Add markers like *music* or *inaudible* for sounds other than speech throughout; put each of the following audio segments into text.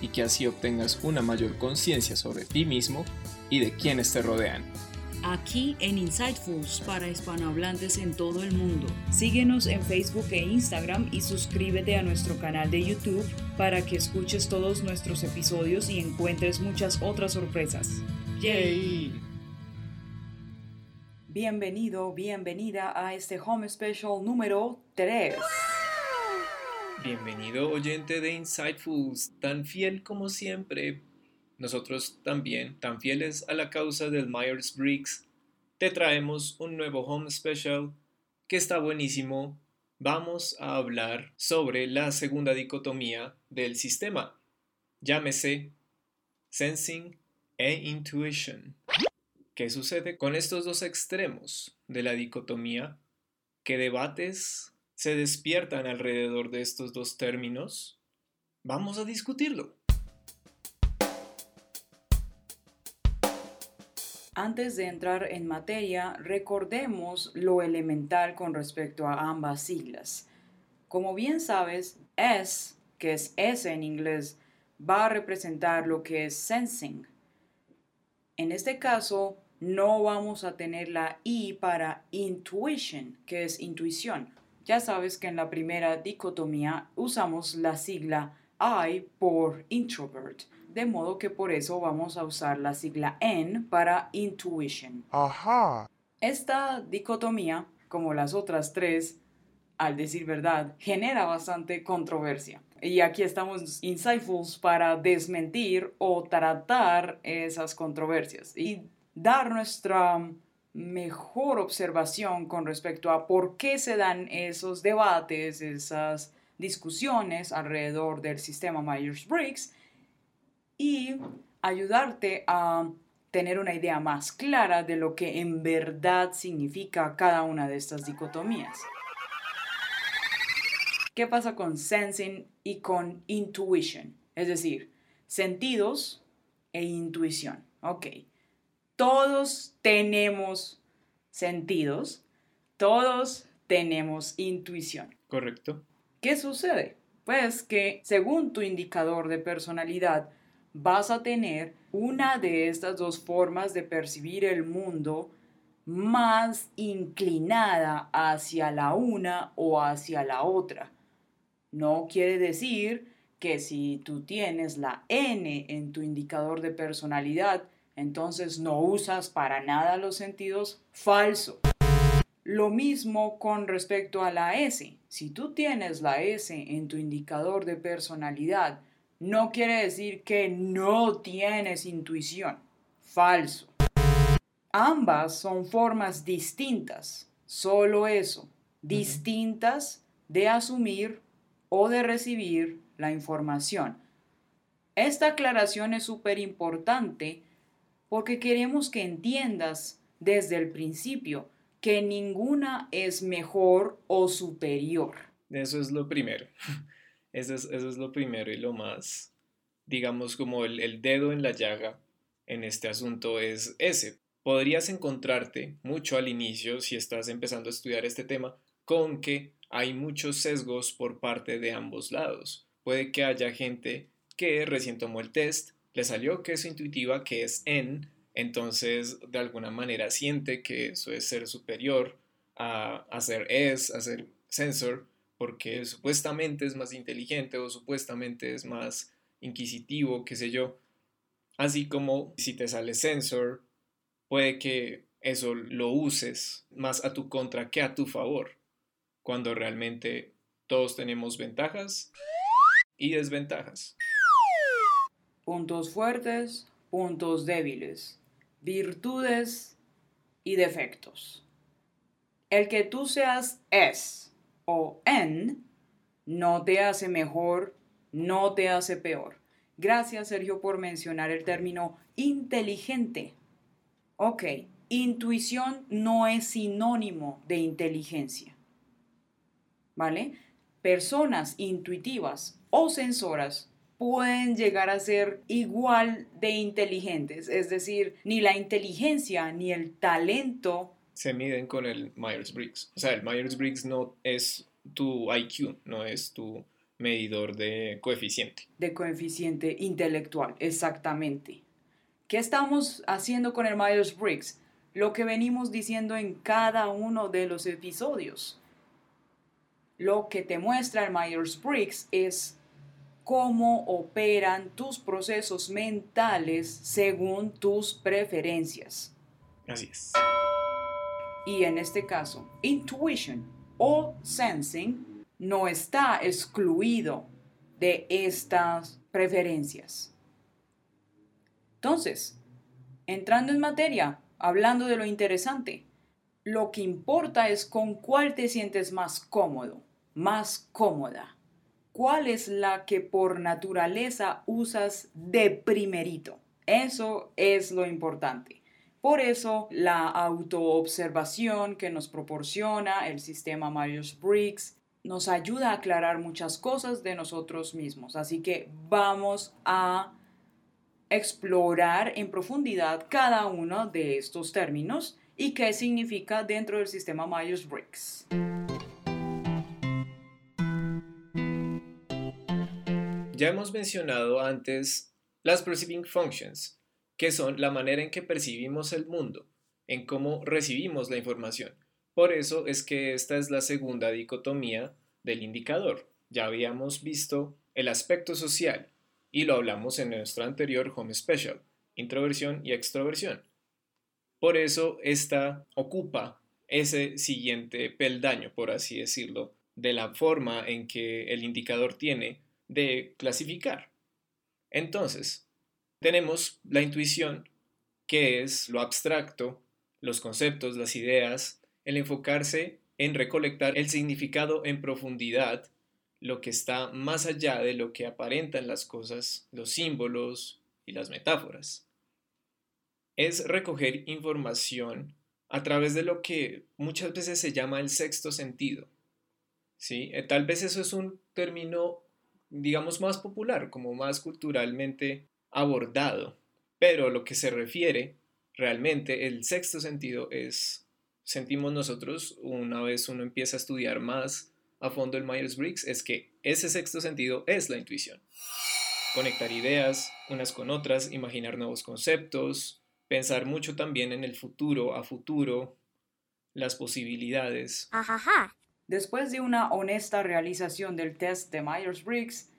y que así obtengas una mayor conciencia sobre ti mismo y de quienes te rodean. Aquí en Insightfuls para hispanohablantes en todo el mundo. Síguenos en Facebook e Instagram y suscríbete a nuestro canal de YouTube para que escuches todos nuestros episodios y encuentres muchas otras sorpresas. ¡Yay! Bienvenido, bienvenida a este Home Special número 3. Bienvenido oyente de Insightfuls, tan fiel como siempre. Nosotros también, tan fieles a la causa del Myers-Briggs, te traemos un nuevo Home Special que está buenísimo. Vamos a hablar sobre la segunda dicotomía del sistema. Llámese Sensing e Intuition. ¿Qué sucede con estos dos extremos de la dicotomía? ¿Qué debates se despiertan alrededor de estos dos términos? Vamos a discutirlo. Antes de entrar en materia, recordemos lo elemental con respecto a ambas siglas. Como bien sabes, S, que es S en inglés, va a representar lo que es sensing. En este caso, no vamos a tener la I para intuition, que es intuición. Ya sabes que en la primera dicotomía usamos la sigla I por introvert, de modo que por eso vamos a usar la sigla N para intuition. Ajá. Esta dicotomía, como las otras tres, al decir verdad, genera bastante controversia. Y aquí estamos insightfuls para desmentir o tratar esas controversias y dar nuestra mejor observación con respecto a por qué se dan esos debates, esas discusiones alrededor del sistema Myers-Briggs y ayudarte a tener una idea más clara de lo que en verdad significa cada una de estas dicotomías. ¿Qué pasa con sensing y con intuition? Es decir, sentidos e intuición. Ok todos tenemos sentidos, todos tenemos intuición. Correcto. ¿Qué sucede? Pues que según tu indicador de personalidad, vas a tener una de estas dos formas de percibir el mundo más inclinada hacia la una o hacia la otra. No quiere decir que si tú tienes la N en tu indicador de personalidad, entonces no usas para nada los sentidos falso. Lo mismo con respecto a la S. Si tú tienes la S en tu indicador de personalidad, no quiere decir que no tienes intuición. Falso. Ambas son formas distintas, solo eso, distintas de asumir o de recibir la información. Esta aclaración es súper importante porque queremos que entiendas desde el principio que ninguna es mejor o superior. Eso es lo primero. *laughs* Eso es, lo primero y lo más, digamos, como el, el dedo en la llaga en este asunto es ese. Podrías encontrarte mucho al inicio, si estás empezando a estudiar este tema, con que hay muchos sesgos por parte de ambos lados. Puede que haya gente que recién tomó el test le salió que es intuitiva, que es en, entonces de alguna manera siente que eso es ser superior a, a ser es, a ser sensor, porque supuestamente es más inteligente o supuestamente es más inquisitivo, qué sé yo. Así como si te sale sensor, puede que eso lo uses más a tu contra que a tu favor, cuando realmente todos tenemos ventajas y desventajas puntos fuertes, puntos débiles, virtudes y defectos. El que tú seas es o en no te hace mejor, no te hace peor. Gracias Sergio por mencionar el término inteligente. Ok, intuición no es sinónimo de inteligencia. ¿Vale? Personas intuitivas o sensoras pueden llegar a ser igual de inteligentes, es decir, ni la inteligencia ni el talento se miden con el Myers-Briggs. O sea, el Myers-Briggs no es tu IQ, no es tu medidor de coeficiente. De coeficiente intelectual, exactamente. ¿Qué estamos haciendo con el Myers-Briggs? Lo que venimos diciendo en cada uno de los episodios. Lo que te muestra el Myers-Briggs es cómo operan tus procesos mentales según tus preferencias. Así es. Y en este caso, intuition o sensing no está excluido de estas preferencias. Entonces, entrando en materia, hablando de lo interesante, lo que importa es con cuál te sientes más cómodo, más cómoda cuál es la que por naturaleza usas de primerito. Eso es lo importante. Por eso la autoobservación que nos proporciona el sistema Myers-Briggs nos ayuda a aclarar muchas cosas de nosotros mismos. Así que vamos a explorar en profundidad cada uno de estos términos y qué significa dentro del sistema Myers-Briggs. Ya hemos mencionado antes las perceiving functions, que son la manera en que percibimos el mundo, en cómo recibimos la información. Por eso es que esta es la segunda dicotomía del indicador. Ya habíamos visto el aspecto social y lo hablamos en nuestro anterior Home Special, introversión y extroversión. Por eso esta ocupa ese siguiente peldaño, por así decirlo, de la forma en que el indicador tiene de clasificar. Entonces, tenemos la intuición, que es lo abstracto, los conceptos, las ideas, el enfocarse en recolectar el significado en profundidad, lo que está más allá de lo que aparentan las cosas, los símbolos y las metáforas. Es recoger información a través de lo que muchas veces se llama el sexto sentido. ¿sí? Eh, tal vez eso es un término digamos, más popular, como más culturalmente abordado. Pero lo que se refiere realmente, el sexto sentido es, sentimos nosotros, una vez uno empieza a estudiar más a fondo el Myers-Briggs, es que ese sexto sentido es la intuición. Conectar ideas unas con otras, imaginar nuevos conceptos, pensar mucho también en el futuro, a futuro, las posibilidades. Después de una honesta realización del test de Myers-Briggs,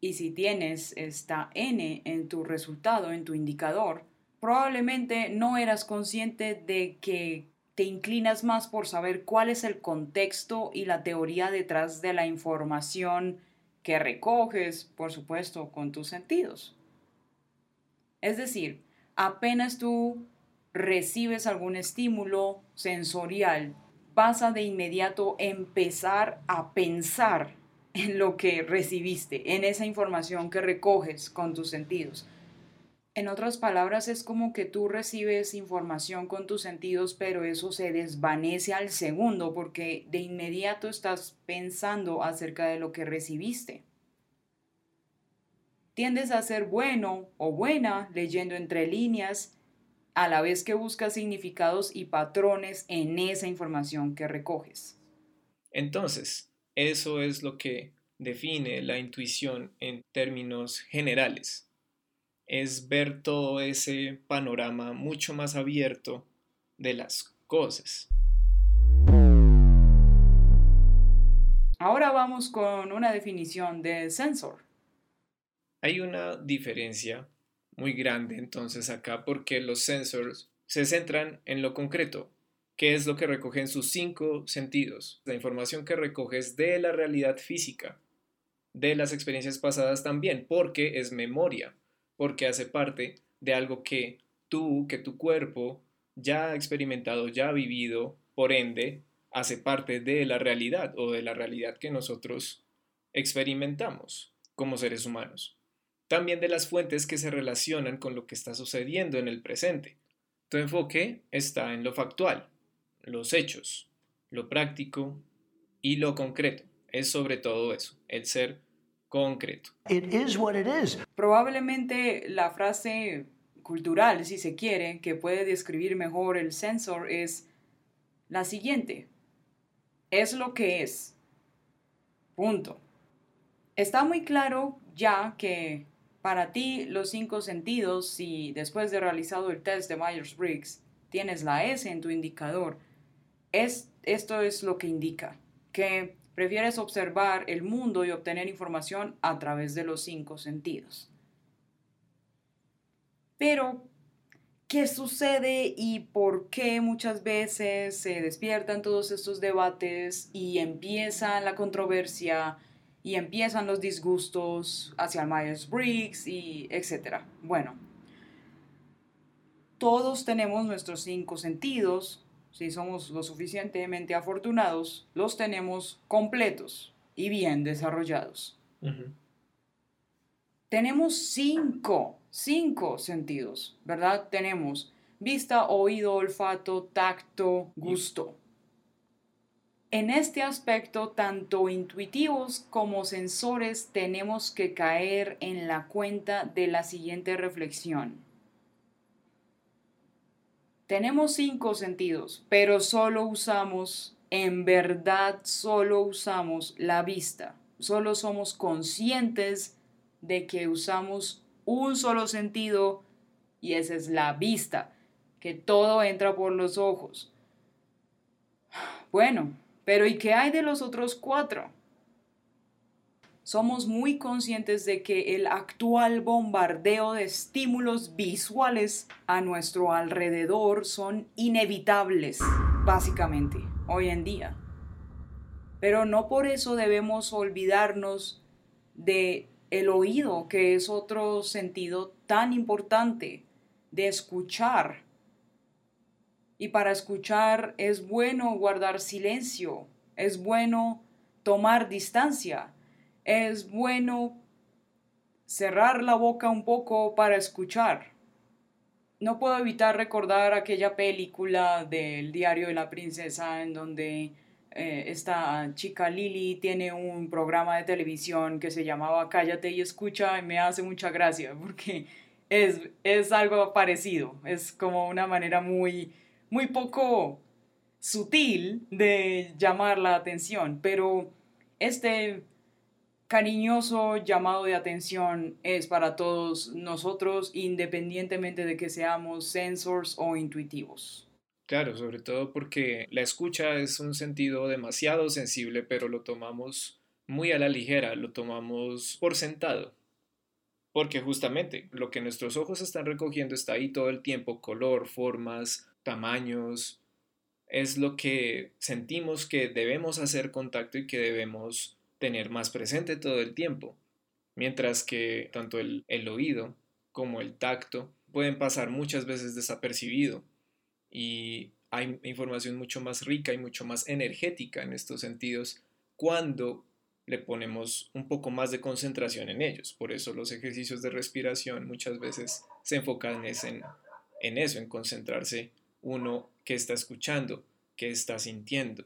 y si tienes esta N en tu resultado, en tu indicador, probablemente no eras consciente de que te inclinas más por saber cuál es el contexto y la teoría detrás de la información que recoges, por supuesto, con tus sentidos. Es decir, apenas tú recibes algún estímulo sensorial vas a de inmediato empezar a pensar en lo que recibiste, en esa información que recoges con tus sentidos. En otras palabras, es como que tú recibes información con tus sentidos, pero eso se desvanece al segundo porque de inmediato estás pensando acerca de lo que recibiste. Tiendes a ser bueno o buena leyendo entre líneas a la vez que buscas significados y patrones en esa información que recoges. Entonces, eso es lo que define la intuición en términos generales. Es ver todo ese panorama mucho más abierto de las cosas. Ahora vamos con una definición de sensor. Hay una diferencia muy grande entonces acá porque los sensors se centran en lo concreto, que es lo que recogen sus cinco sentidos. La información que recoges de la realidad física, de las experiencias pasadas también, porque es memoria, porque hace parte de algo que tú, que tu cuerpo ya ha experimentado, ya ha vivido, por ende, hace parte de la realidad o de la realidad que nosotros experimentamos como seres humanos. También de las fuentes que se relacionan con lo que está sucediendo en el presente. Tu enfoque está en lo factual, los hechos, lo práctico y lo concreto. Es sobre todo eso, el ser concreto. Probablemente la frase cultural, si se quiere, que puede describir mejor el sensor es la siguiente. Es lo que es. Punto. Está muy claro ya que para ti los cinco sentidos, si después de realizado el test de Myers-Briggs tienes la S en tu indicador, es, esto es lo que indica, que prefieres observar el mundo y obtener información a través de los cinco sentidos. Pero, ¿qué sucede y por qué muchas veces se despiertan todos estos debates y empieza la controversia y empiezan los disgustos hacia el Myers-Briggs y etcétera? Bueno, todos tenemos nuestros cinco sentidos, si somos lo suficientemente afortunados, los tenemos completos y bien desarrollados. Tenemos cinco cinco sentidos, ¿verdad? Tenemos vista, oído, olfato, tacto, gusto. En este aspecto, tanto intuitivos como sensores tenemos que caer en la cuenta de la siguiente reflexión. Tenemos cinco sentidos, pero solo usamos, en verdad solo usamos la vista. Solo somos conscientes de que usamos un solo sentido y esa es la vista, que todo entra por los ojos. Bueno, pero ¿y qué hay de los otros cuatro? Somos muy conscientes de que el actual bombardeo de estímulos visuales a nuestro alrededor son inevitables, básicamente, hoy en día. Pero no por eso debemos olvidarnos de el oído, que es otro sentido tan importante de escuchar. Y para escuchar es bueno guardar silencio, es bueno tomar distancia, es bueno cerrar la boca un poco para escuchar. No puedo evitar recordar aquella película del diario de la princesa en donde eh, esta chica Lily tiene un programa de televisión que se llamaba Cállate y escucha y me hace mucha gracia porque es, es algo parecido, es como una manera muy, muy poco sutil de llamar la atención, pero este cariñoso llamado de atención es para todos nosotros independientemente de que seamos sensors o intuitivos. Claro, sobre todo porque la escucha es un sentido demasiado sensible, pero lo tomamos muy a la ligera, lo tomamos por sentado. Porque justamente lo que nuestros ojos están recogiendo está ahí todo el tiempo, color, formas, tamaños, es lo que sentimos que debemos hacer contacto y que debemos tener más presente todo el tiempo. Mientras que tanto el, el oído como el tacto pueden pasar muchas veces desapercibido y hay información mucho más rica y mucho más energética en estos sentidos cuando le ponemos un poco más de concentración en ellos. Por eso los ejercicios de respiración muchas veces se enfocan en, en eso, en concentrarse uno que está escuchando, que está sintiendo.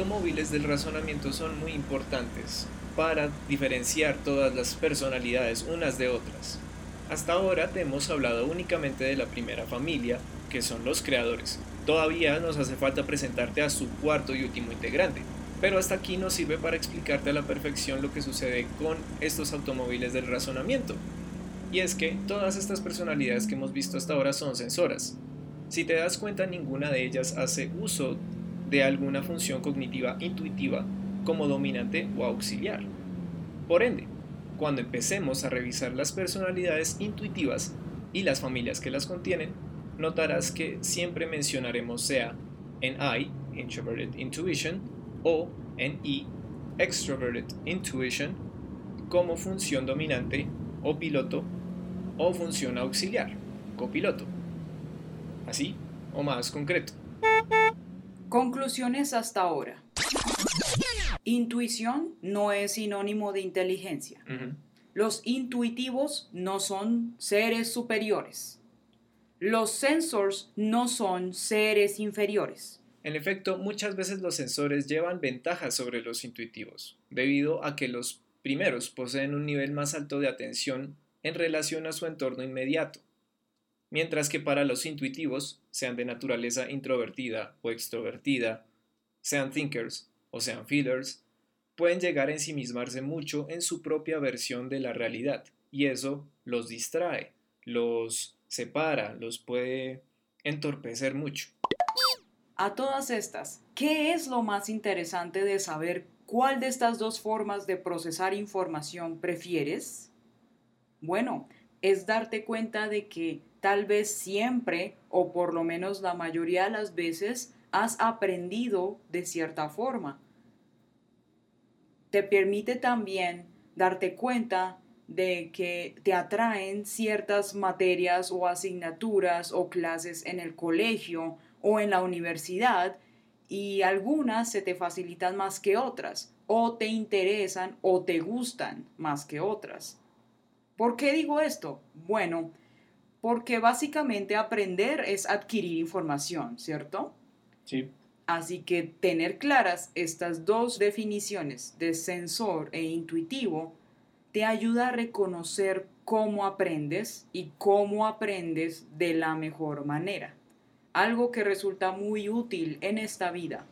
Automóviles del razonamiento son muy importantes para diferenciar todas las personalidades unas de otras. Hasta ahora te hemos hablado únicamente de la primera familia, que son los creadores. Todavía nos hace falta presentarte a su cuarto y último integrante, pero hasta aquí nos sirve para explicarte a la perfección lo que sucede con estos automóviles del razonamiento. Y es que todas estas personalidades que hemos visto hasta ahora son sensoras. Si te das cuenta, ninguna de ellas hace uso de alguna función cognitiva intuitiva como dominante o auxiliar. Por ende, cuando empecemos a revisar las personalidades intuitivas y las familias que las contienen, notarás que siempre mencionaremos sea en I, Introverted Intuition, o en E, Extroverted Intuition, como función dominante o piloto o función auxiliar, copiloto. Así o más concreto. Conclusiones hasta ahora. Intuición no es sinónimo de inteligencia. Los intuitivos no son seres superiores. Los sensors no son seres inferiores. En efecto, muchas veces los sensores llevan ventajas sobre los intuitivos, debido a que los primeros poseen un nivel más alto de atención en relación a su entorno inmediato, mientras que para los intuitivos, sean de naturaleza introvertida o extrovertida, sean thinkers o sean feelers, pueden llegar a ensimismarse mucho en su propia versión de la realidad, y eso los distrae, los separa, los puede entorpecer mucho. A todas estas, ¿qué es lo más interesante de saber cuál de estas dos formas de procesar información prefieres? Bueno, es darte cuenta de que tal vez siempre, o por lo menos la mayoría de las veces, has aprendido de cierta forma. Te permite también darte cuenta de que te atraen ciertas materias o asignaturas o clases en el colegio o en la universidad y algunas se te facilitan más que otras o te interesan o te gustan más que otras. ¿Por qué digo esto? Bueno, porque básicamente aprender es adquirir información, ¿cierto? Sí. Así que tener claras estas dos definiciones de sensor e intuitivo te ayuda a reconocer cómo aprendes y cómo aprendes de la mejor manera. Algo que resulta muy útil en esta vida.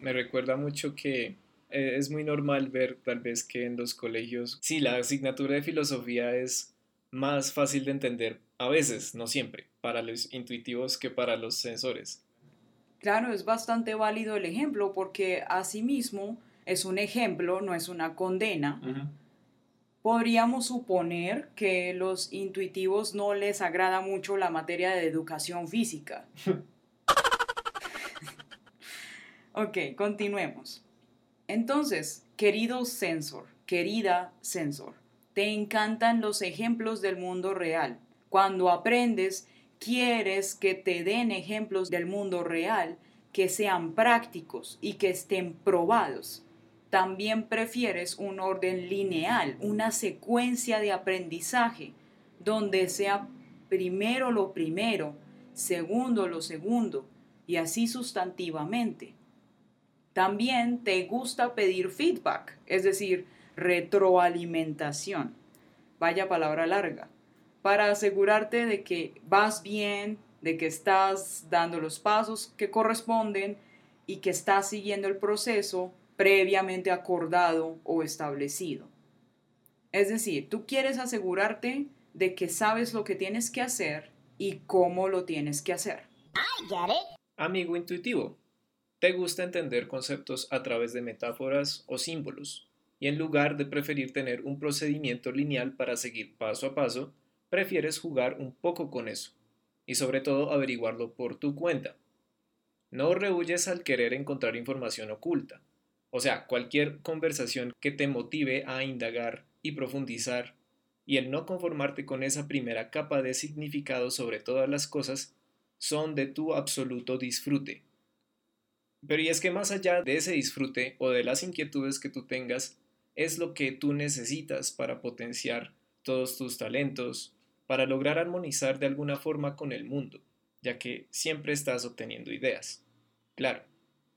Me recuerda mucho que eh, es muy normal ver tal vez que en los colegios, sí, la asignatura de filosofía es más fácil de entender a veces, no siempre, para los intuitivos que para los sensores. Claro, es bastante válido el ejemplo porque asimismo es un ejemplo, no es una condena. Podríamos suponer que los intuitivos no les agrada mucho la materia de educación física. *laughs* ok, continuemos. Entonces, querido sensor, querida sensor, te encantan los ejemplos del mundo real. Cuando aprendes, quieres que te den ejemplos del mundo real que sean prácticos y que estén probados. También prefieres un orden lineal, una secuencia de aprendizaje, donde sea primero lo primero, segundo lo segundo, y así sustantivamente. También te gusta pedir feedback, es decir, retroalimentación. Vaya palabra larga. Para asegurarte de que vas bien, de que estás dando los pasos que corresponden y que estás siguiendo el proceso previamente acordado o establecido. Es decir, tú quieres asegurarte de que sabes lo que tienes que hacer y cómo lo tienes que hacer. Amigo intuitivo, te gusta entender conceptos a través de metáforas o símbolos, y en lugar de preferir tener un procedimiento lineal para seguir paso a paso, prefieres jugar un poco con eso, y sobre todo averiguarlo por tu cuenta. No rehuyes al querer encontrar información oculta, o sea, cualquier conversación que te motive a indagar y profundizar, y el no conformarte con esa primera capa de significado sobre todas las cosas, son de tu absoluto disfrute pero y es que más allá de ese disfrute o de las inquietudes que tú tengas, es lo que tú necesitas para potenciar todos tus talentos, para lograr armonizar de alguna forma con el mundo, ya que siempre estás obteniendo ideas. Claro,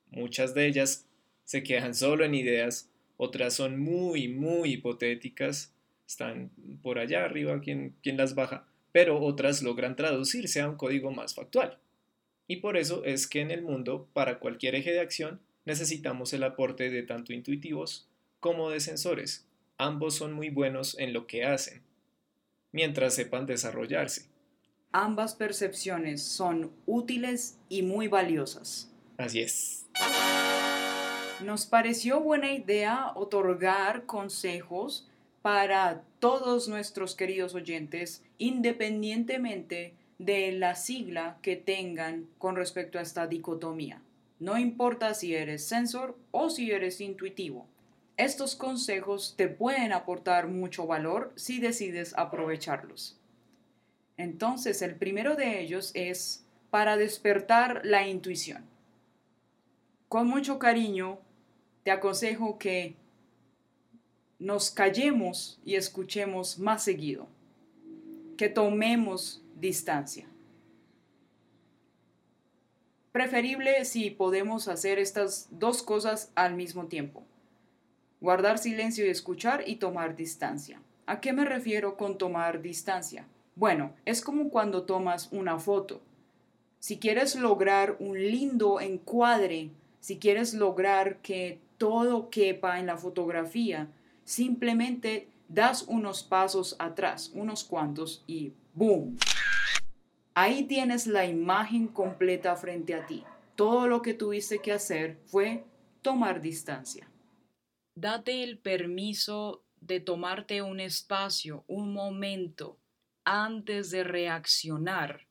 muchas de ellas se quedan solo en ideas, otras son muy, muy hipotéticas, están por allá arriba quien, quien las baja, pero otras logran traducirse a un código más factual. Y por eso es que en el mundo, para cualquier eje de acción, necesitamos el aporte de tanto intuitivos como de sensores. Ambos son muy buenos en lo que hacen, mientras sepan desarrollarse. Ambas percepciones son útiles y muy valiosas. Así es. Nos pareció buena idea otorgar consejos para todos nuestros queridos oyentes, independientemente de la sigla que tengan con respecto a esta dicotomía. no importa si eres sensor o si eres intuitivo. Estos consejos te pueden aportar mucho valor si decides aprovecharlos. Entonces, el primero de ellos es para despertar la intuición. Con mucho cariño, te aconsejo que nos callemos y escuchemos más seguido, que tomemos distancia. Preferible si podemos hacer estas dos cosas al mismo tiempo. Guardar silencio y escuchar y tomar distancia. ¿A qué me refiero con tomar distancia? Bueno, es como cuando tomas una foto. Si quieres lograr un lindo encuadre, si quieres lograr que todo quepa en la fotografía, simplemente das unos pasos atrás, unos cuantos y ¡boom! Ahí tienes la imagen completa frente a ti. Todo lo que tuviste que hacer fue tomar distancia. Date el permiso de tomarte un espacio, un momento, antes de reaccionar.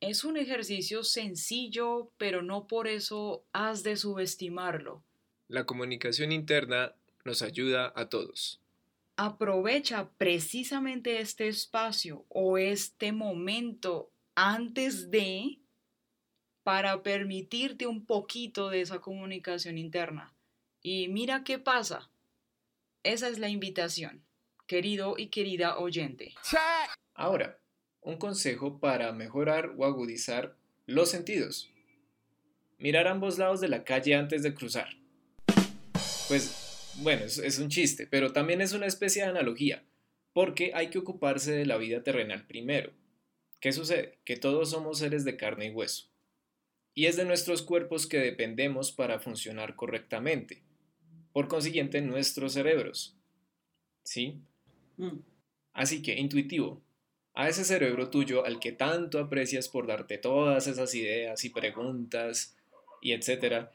Es un ejercicio sencillo, pero no por eso has de subestimarlo. La comunicación interna nos ayuda a todos. Aprovecha precisamente este espacio o este momento antes de para permitirte un poquito de esa comunicación interna. Y mira qué pasa. Esa es la invitación, querido y querida oyente. Ahora, un consejo para mejorar o agudizar los sentidos. Mirar ambos lados de la calle antes de cruzar. Pues, bueno, es, es un chiste, pero también es una especie de analogía, porque hay que ocuparse de la vida terrenal primero. ¿Qué sucede? Que todos somos seres de carne y hueso. Y es de nuestros cuerpos que dependemos para funcionar correctamente. Por consiguiente, nuestros cerebros. ¿Sí? Mm. Así que, intuitivo, a ese cerebro tuyo al que tanto aprecias por darte todas esas ideas y preguntas y etcétera,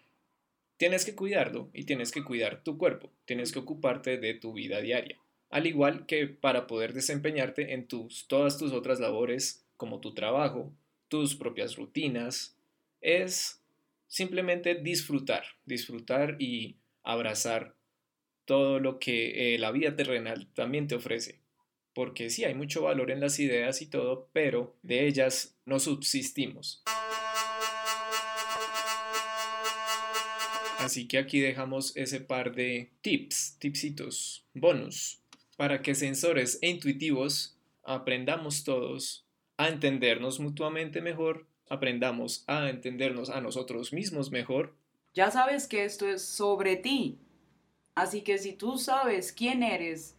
tienes que cuidarlo y tienes que cuidar tu cuerpo, tienes que ocuparte de tu vida diaria, al igual que para poder desempeñarte en tus, todas tus otras labores como tu trabajo, tus propias rutinas, es simplemente disfrutar, disfrutar y abrazar todo lo que eh, la vida terrenal también te ofrece. Porque sí hay mucho valor en las ideas y todo, pero de ellas no subsistimos. Así que aquí dejamos ese par de tips, tipsitos, bonus, para que sensores e intuitivos aprendamos todos a entendernos mutuamente mejor, aprendamos a entendernos a nosotros mismos mejor. Ya sabes que esto es sobre ti. Así que si tú sabes quién eres,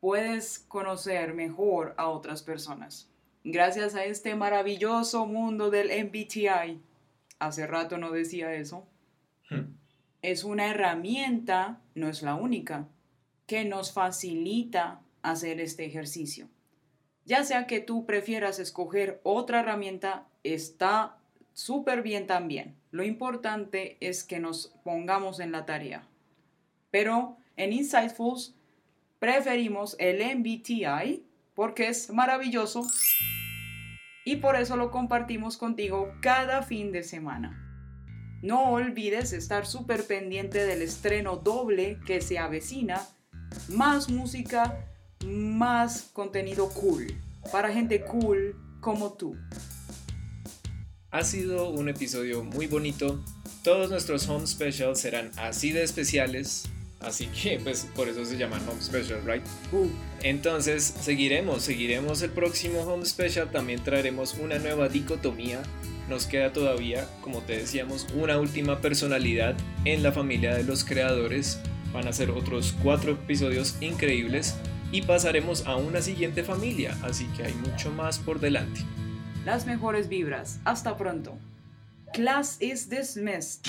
puedes conocer mejor a otras personas. Gracias a este maravilloso mundo del MBTI, hace rato no decía eso. Es una herramienta, no es la única, que nos facilita hacer este ejercicio. Ya sea que tú prefieras escoger otra herramienta, está súper bien también. Lo importante es que nos pongamos en la tarea. Pero en Insightfuls preferimos el MBTI porque es maravilloso y por eso lo compartimos contigo cada fin de semana. No olvides estar súper pendiente del estreno doble que se avecina, más música, más contenido cool, para gente cool como tú. Ha sido un episodio muy bonito. Todos nuestros home specials serán así de especiales Así que pues por eso se llama Home Special, right? Uh. Entonces seguiremos, seguiremos el próximo Home Special, también traeremos una nueva dicotomía. Nos queda todavía, como te decíamos, una última personalidad en la familia de los creadores. Van a ser otros cuatro episodios increíbles y pasaremos a una siguiente familia, así que hay mucho más por delante. Las mejores vibras. Hasta pronto. Class is dismissed.